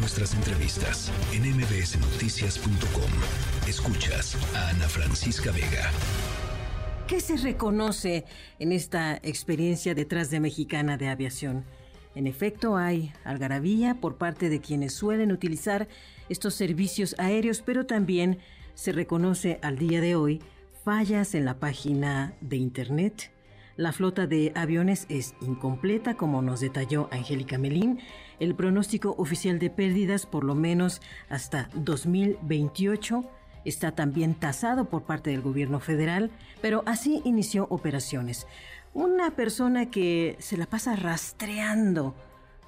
nuestras entrevistas en mbsnoticias.com. Escuchas a Ana Francisca Vega. ¿Qué se reconoce en esta experiencia detrás de Mexicana de Aviación? En efecto, hay algarabía por parte de quienes suelen utilizar estos servicios aéreos, pero también se reconoce al día de hoy fallas en la página de Internet. La flota de aviones es incompleta, como nos detalló Angélica Melín. El pronóstico oficial de pérdidas, por lo menos hasta 2028, está también tasado por parte del gobierno federal, pero así inició operaciones. Una persona que se la pasa rastreando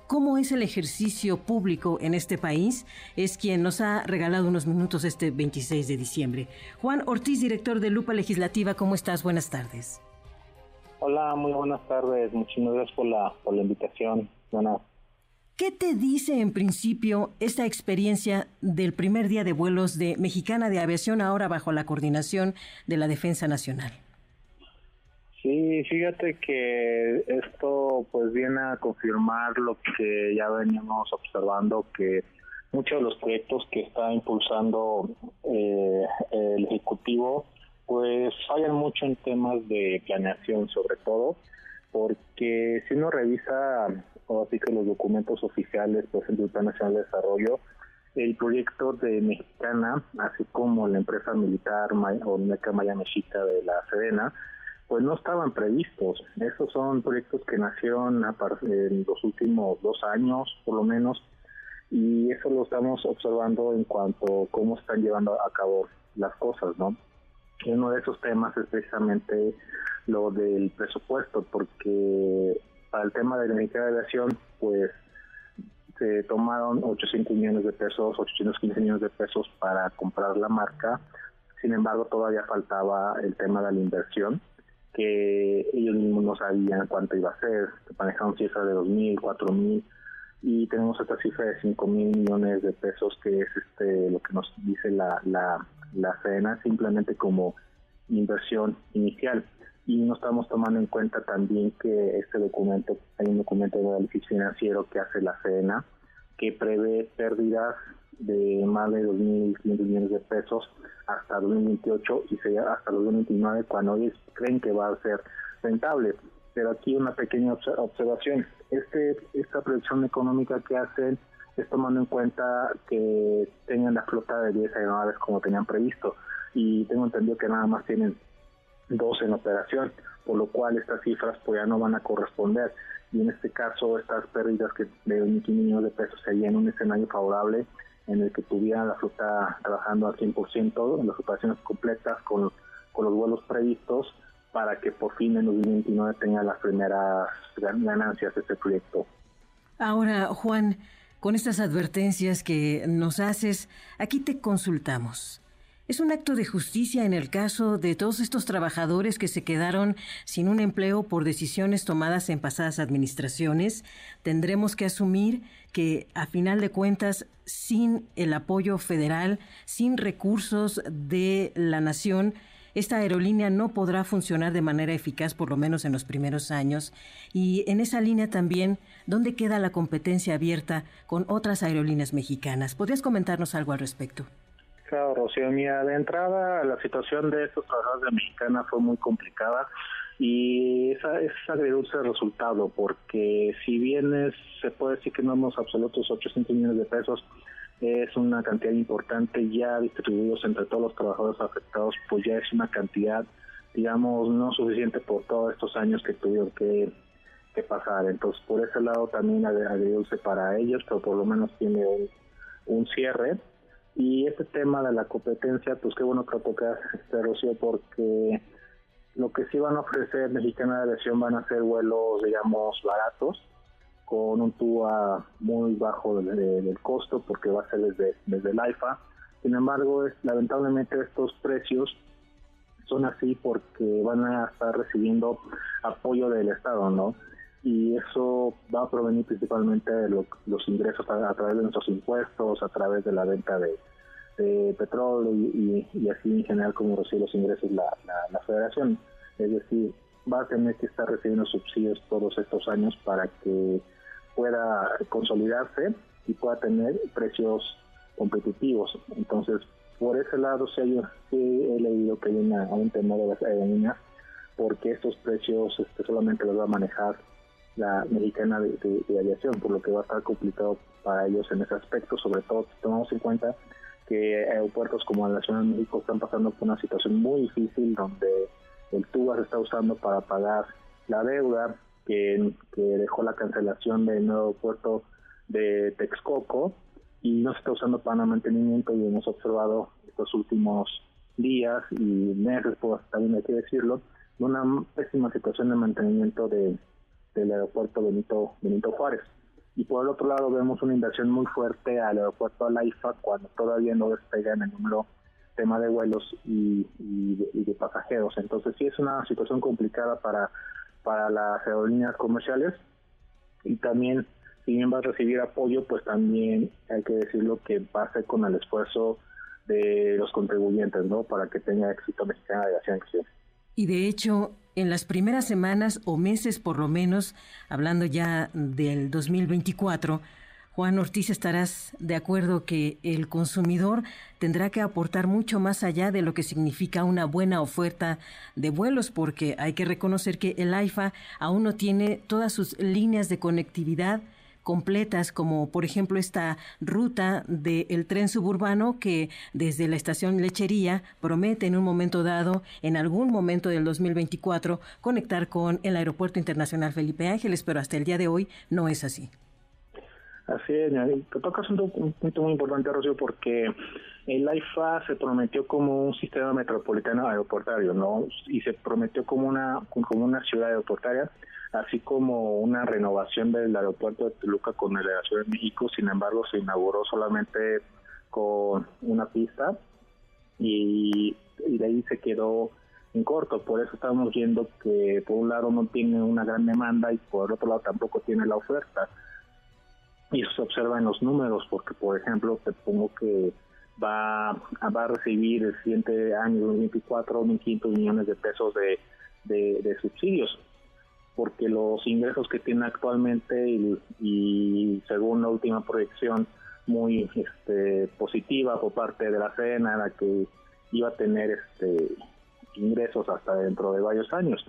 cómo es el ejercicio público en este país es quien nos ha regalado unos minutos este 26 de diciembre. Juan Ortiz, director de Lupa Legislativa, ¿cómo estás? Buenas tardes. Hola, muy buenas tardes. Muchas gracias por la, por la invitación. Buenas. ¿Qué te dice en principio esta experiencia del primer día de vuelos de Mexicana de Aviación ahora bajo la coordinación de la Defensa Nacional? Sí, fíjate que esto pues viene a confirmar lo que ya veníamos observando que muchos de los proyectos que está impulsando eh, el ejecutivo pues fallan mucho en temas de planeación sobre todo porque si uno revisa así que los documentos oficiales pues el Plan Nacional de Desarrollo el proyecto de Mexicana así como la empresa militar o Meca Maya de la Sedena pues no estaban previstos. Esos son proyectos que nacieron en los últimos dos años, por lo menos, y eso lo estamos observando en cuanto a cómo están llevando a cabo las cosas, ¿no? Uno de esos temas es precisamente lo del presupuesto, porque para el tema de la unidad de aviación, pues se tomaron 800 millones de pesos, 815 millones de pesos para comprar la marca, sin embargo todavía faltaba el tema de la inversión que ellos mismos no sabían cuánto iba a ser, que manejaron cifras de 2.000, 4.000 y tenemos esta cifra de 5 mil millones de pesos que es este lo que nos dice la, la, la CENA simplemente como inversión inicial y no estamos tomando en cuenta también que este documento hay un documento de análisis financiero que hace la CENA que prevé pérdidas de más de 2.500 millones de pesos hasta 2028 y hasta 2029 cuando ellos creen que va a ser rentable. Pero aquí una pequeña observación. Este Esta proyección económica que hacen es tomando en cuenta que tengan la flota de 10 aeronaves como tenían previsto y tengo entendido que nada más tienen dos en operación, por lo cual estas cifras pues ya no van a corresponder y en este caso estas pérdidas que de 1.500 millones de pesos serían un escenario favorable en el que tuviera la flota trabajando al 100% en las operaciones completas con, con los vuelos previstos para que por fin en 2029 tenga las primeras ganancias de este proyecto. Ahora, Juan, con estas advertencias que nos haces, aquí te consultamos. Es un acto de justicia en el caso de todos estos trabajadores que se quedaron sin un empleo por decisiones tomadas en pasadas administraciones. Tendremos que asumir que, a final de cuentas, sin el apoyo federal, sin recursos de la nación, esta aerolínea no podrá funcionar de manera eficaz por lo menos en los primeros años. Y en esa línea también, ¿dónde queda la competencia abierta con otras aerolíneas mexicanas? ¿Podrías comentarnos algo al respecto? Claro, Rocío, mira, de entrada la situación de estos trabajadores de Mexicana fue muy complicada y esa es agridulce el resultado porque si bien se puede decir que no hemos absolutos 800 millones de pesos, es una cantidad importante ya distribuidos entre todos los trabajadores afectados, pues ya es una cantidad, digamos, no suficiente por todos estos años que tuvieron que, que pasar. Entonces, por ese lado también agridulce para ellos, pero por lo menos tiene un, un cierre y este tema de la competencia, pues qué bueno que lo tocas, este, Rocío, porque lo que sí van a ofrecer Mexicana de Aviación van a ser vuelos, digamos, baratos, con un TUA muy bajo del costo, porque va a ser desde, desde el AIFA. Sin embargo, es, lamentablemente estos precios son así porque van a estar recibiendo apoyo del Estado, ¿no? y eso va a provenir principalmente de los ingresos a, través de nuestros impuestos, a través de la venta de, petróleo y, así en general como recibe los ingresos la, la, federación. Es decir, va a tener que estar recibiendo subsidios todos estos años para que pueda consolidarse y pueda tener precios competitivos. Entonces, por ese lado sí, he leído que hay un temor de las aerolíneas porque estos precios este, solamente los va a manejar la mexicana de, aviación, por lo que va a estar complicado para ellos en ese aspecto, sobre todo si tomamos en cuenta que aeropuertos como la Ciudad de México están pasando por una situación muy difícil donde el TUBA se está usando para pagar la deuda que, dejó la cancelación del nuevo aeropuerto de Texcoco y no se está usando para mantenimiento y hemos observado estos últimos días y meses, pues también hay que decirlo, una pésima situación de mantenimiento de, del aeropuerto Benito, Benito Juárez. Y por el otro lado vemos una inversión muy fuerte al aeropuerto Alaifa cuando todavía no despegan el número tema de vuelos y, de pasajeros. Entonces sí es una situación complicada para, para las aerolíneas comerciales y también si bien va a recibir apoyo, pues también hay que decirlo que va a ser con el esfuerzo de los contribuyentes, ¿no? Para que tenga éxito Mexicana de Aviación Y de hecho, en las primeras semanas o meses por lo menos, hablando ya del 2024, Juan Ortiz, estarás de acuerdo que el consumidor tendrá que aportar mucho más allá de lo que significa una buena oferta de vuelos, porque hay que reconocer que el AIFA aún no tiene todas sus líneas de conectividad completas, como por ejemplo esta ruta del tren suburbano que desde la estación Lechería promete en un momento dado, en algún momento del 2024, conectar con el Aeropuerto Internacional Felipe Ángeles, pero hasta el día de hoy no es así. Así es, te tocas un punto muy importante, Rocío, porque el AIFA se prometió como un sistema metropolitano aeroportario, ¿no? Y se prometió como una, como una ciudad aeroportaria así como una renovación del aeropuerto de Toluca con la Ciudad de México, sin embargo se inauguró solamente con una pista y, de ahí se quedó en corto, por eso estamos viendo que por un lado no tiene una gran demanda y por el otro lado tampoco tiene la oferta. Y eso se observa en los números, porque por ejemplo te pongo que va, va a recibir el siguiente año 2024 1.500 millones de pesos de, de subsidios porque los ingresos que tiene actualmente y, según la última proyección muy este, positiva por parte de la CENA era que iba a tener este ingresos hasta dentro de varios años.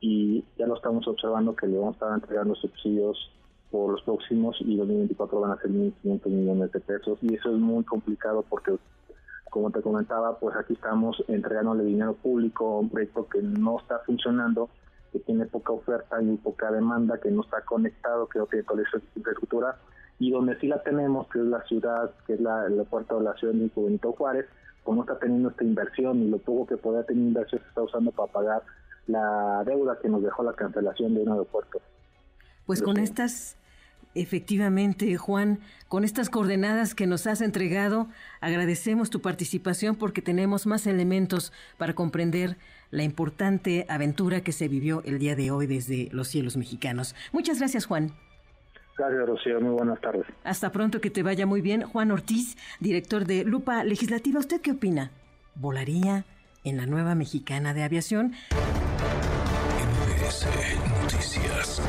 Y ya lo estamos observando que le vamos a estar entregando subsidios por los próximos y 2024 van a ser 1.500 millones de pesos y eso es muy complicado porque como te comentaba pues aquí estamos entregándole dinero público a un proyecto que no está funcionando que tiene poca oferta y poca demanda, que no está conectado, que no tiene toda esa infraestructura, y donde sí la tenemos, que es la ciudad, que es la, el aeropuerto de la ciudad de Benito Juárez, como está teniendo esta inversión y lo poco que podía tener inversión se está usando para pagar la deuda que nos dejó la cancelación de un aeropuerto. Pues con estas Efectivamente, Juan, con estas coordenadas que nos has entregado, agradecemos tu participación porque tenemos más elementos para comprender la importante aventura que se vivió el día de hoy desde los cielos mexicanos. Muchas gracias, Juan. Gracias, Rocío. Muy buenas tardes. Hasta pronto, que te vaya muy bien. Juan Ortiz, director de Lupa Legislativa, ¿usted qué opina? ¿Volaría en la nueva mexicana de aviación? Noticias.